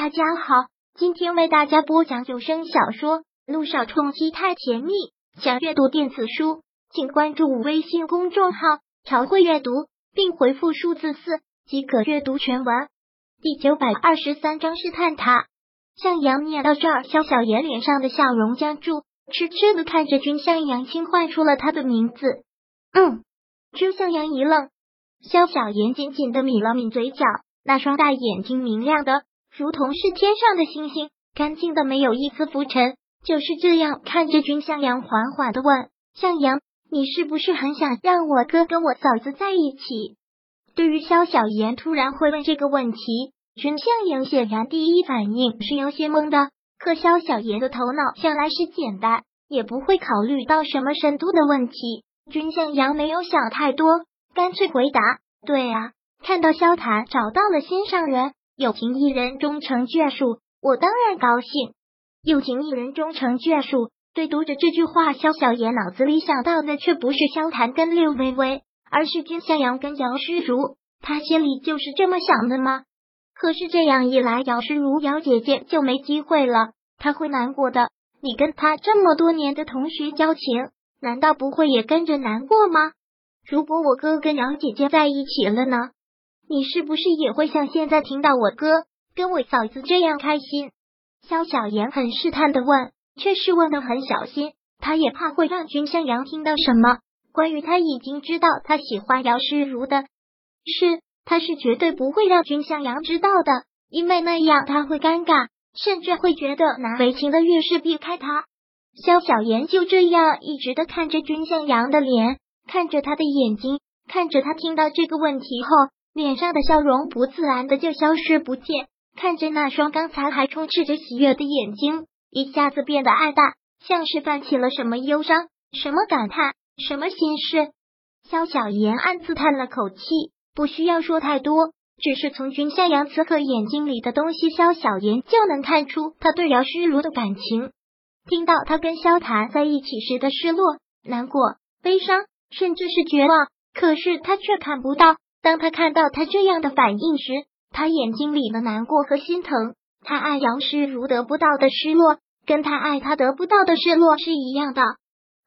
大家好，今天为大家播讲有声小说《路上冲击太甜蜜》。想阅读电子书，请关注微信公众号“朝会阅读”，并回复数字四即可阅读全文。第九百二十三章试探他。向阳念到这儿，肖小妍脸上的笑容僵住，痴痴的看着君向阳，轻唤出了他的名字。嗯，君向阳一愣，肖小妍紧紧的抿了抿嘴角，那双大眼睛明亮的。如同是天上的星星，干净的没有一丝浮尘。就是这样看着君向阳，缓缓的问：“向阳，你是不是很想让我哥跟我嫂子在一起？”对于萧小言突然会问这个问题，君向阳显然第一反应是有些懵的。可萧小言的头脑向来是简单，也不会考虑到什么深度的问题。君向阳没有想太多，干脆回答：“对啊，看到萧谈找到了心上人。”有情一人终成眷属，我当然高兴。有情一人终成眷属，对读着这句话，萧小言脑子里想到的却不是萧谈跟六微微，而是金向阳跟姚诗如。他心里就是这么想的吗？可是这样一来，姚诗如姚姐姐就没机会了，他会难过的。你跟他这么多年的同学交情，难道不会也跟着难过吗？如果我哥跟姚姐姐在一起了呢？你是不是也会像现在听到我哥跟我嫂子这样开心？萧小言很试探的问，却是问的很小心，他也怕会让君向阳听到什么关于他已经知道他喜欢姚诗如的事，他是绝对不会让君向阳知道的，因为那样他会尴尬，甚至会觉得难为情的越是避开他。萧小言就这样一直的看着君向阳的脸，看着他的眼睛，看着他听到这个问题后。脸上的笑容不自然的就消失不见，看着那双刚才还充斥着喜悦的眼睛，一下子变得暗淡，像是泛起了什么忧伤、什么感叹、什么心事。萧小言暗自叹了口气，不需要说太多，只是从君向阳此刻眼睛里的东西，萧小言就能看出他对姚诗如的感情。听到他跟萧谈在一起时的失落、难过、悲伤，甚至是绝望，可是他却看不到。当他看到他这样的反应时，他眼睛里的难过和心疼。他爱杨诗如得不到的失落，跟他爱他得不到的失落是一样的。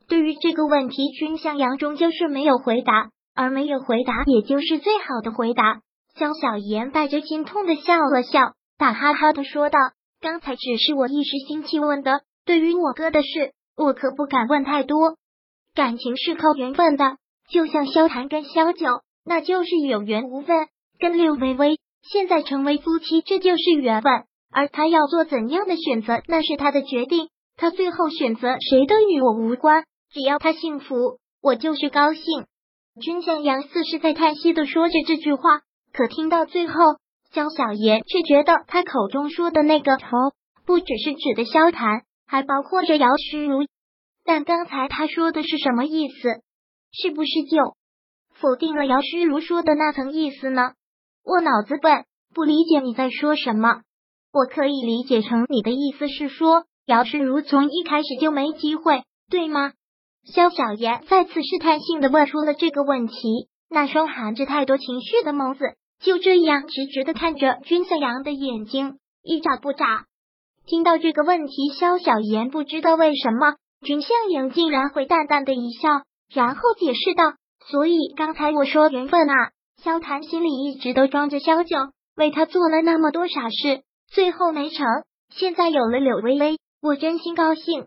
对于这个问题，君向阳终究是没有回答，而没有回答，也就是最好的回答。江小妍带着心痛的笑了笑，打哈哈的说道：“刚才只是我一时兴起问的，对于我哥的事，我可不敢问太多。感情是靠缘分的，就像萧谈跟萧九。”那就是有缘无分，跟六微微现在成为夫妻，这就是缘分。而他要做怎样的选择，那是他的决定。他最后选择谁都与我无关，只要他幸福，我就是高兴。君向阳似是在叹息的说着这句话，可听到最后，萧小言却觉得他口中说的那个仇，不只是指的萧谈，还包括着姚诗如。但刚才他说的是什么意思？是不是就？否定了姚诗如说的那层意思呢？我脑子笨，不理解你在说什么。我可以理解成你的意思是说，姚诗如从一开始就没机会，对吗？萧小言再次试探性的问出了这个问题，那双含着太多情绪的眸子就这样直直的看着君向阳的眼睛，一眨不眨。听到这个问题，萧小言不知道为什么，君向阳竟然会淡淡的一笑，然后解释道。所以刚才我说缘分啊，萧谈心里一直都装着萧九，为他做了那么多傻事，最后没成，现在有了柳微微，我真心高兴。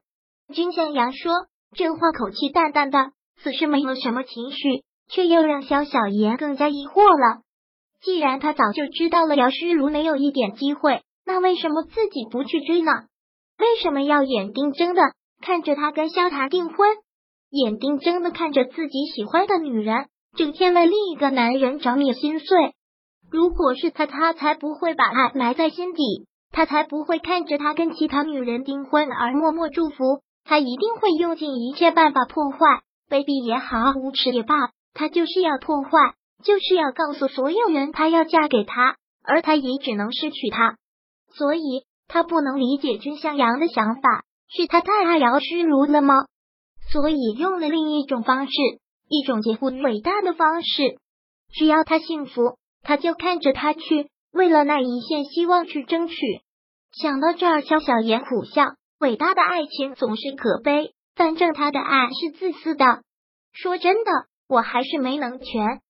君向阳说这话口气淡淡的，此时没有什么情绪，却又让萧小言更加疑惑了。既然他早就知道了姚诗如没有一点机会，那为什么自己不去追呢？为什么要眼睁睁的看着他跟萧谈订婚？眼睁睁的看着自己喜欢的女人，整天为另一个男人着迷心碎。如果是他，他才不会把爱埋在心底，他才不会看着他跟其他女人订婚而默默祝福。他一定会用尽一切办法破坏，卑鄙也好，无耻也罢，他就是要破坏，就是要告诉所有人，他要嫁给他，而他也只能失去他。所以，他不能理解君向阳的想法，是他太爱姚诗如了吗？所以用了另一种方式，一种近乎伟大的方式。只要他幸福，他就看着他去，为了那一线希望去争取。想到这儿，肖小言苦笑。伟大的爱情总是可悲，反正他的爱是自私的。说真的，我还是没能全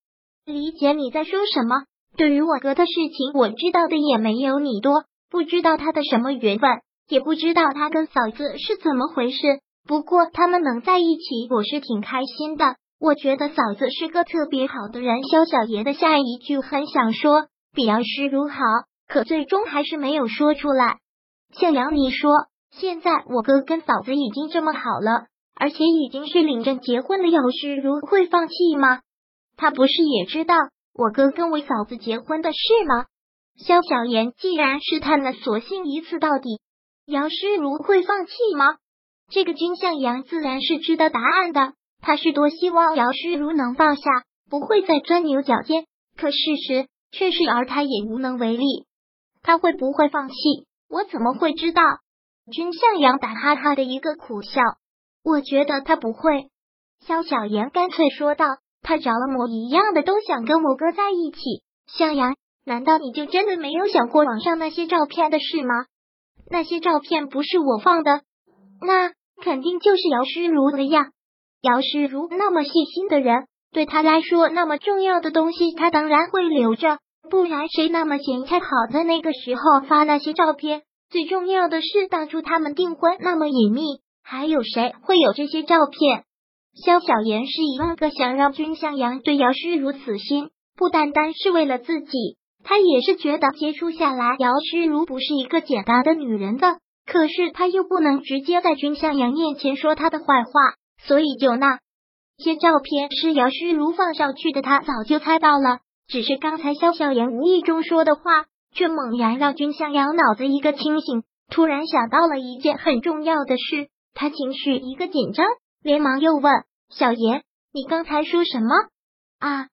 理解你在说什么。对于我哥的事情，我知道的也没有你多，不知道他的什么缘分，也不知道他跟嫂子是怎么回事。不过他们能在一起，我是挺开心的。我觉得嫂子是个特别好的人。萧小爷的下一句很想说比姚诗如好，可最终还是没有说出来。向阳，你说现在我哥跟嫂子已经这么好了，而且已经是领证结婚了，姚诗如会放弃吗？他不是也知道我哥跟我嫂子结婚的事吗？萧小言既然试探了，索性一次到底。姚诗如会放弃吗？这个君向阳自然是知道答案的。他是多希望姚诗如能放下，不会再钻牛角尖。可事实却是，而他也无能为力。他会不会放弃？我怎么会知道？君向阳打哈哈的一个苦笑。我觉得他不会。萧小言干脆说道：“他着了魔一样的都想跟我哥在一起。”向阳，难道你就真的没有想过网上那些照片的事吗？那些照片不是我放的，那肯定就是姚诗如的呀。姚诗如那么细心的人，对他来说那么重要的东西，他当然会留着。不然谁那么闲才好在那个时候发那些照片？最重要的是，当初他们订婚那么隐秘，还有谁会有这些照片？萧小言是一万个想让君向阳对姚诗如死心，不单单是为了自己，他也是觉得接触下来，姚诗如不是一个简单的女人的。可是他又不能直接在君向阳面前说他的坏话。所以，就那些照片是姚诗如放上去的，他早就猜到了。只是刚才萧小言无意中说的话，却猛然让君向阳脑子一个清醒，突然想到了一件很重要的事。他情绪一个紧张，连忙又问：“小言，你刚才说什么？”啊！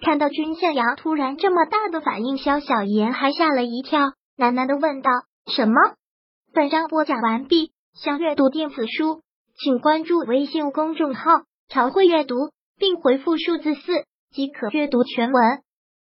看到君向阳突然这么大的反应，萧小言还吓了一跳，喃喃的问道：“什么？”本章播讲完毕，想阅读电子书。请关注微信公众号“朝会阅读”，并回复数字四即可阅读全文。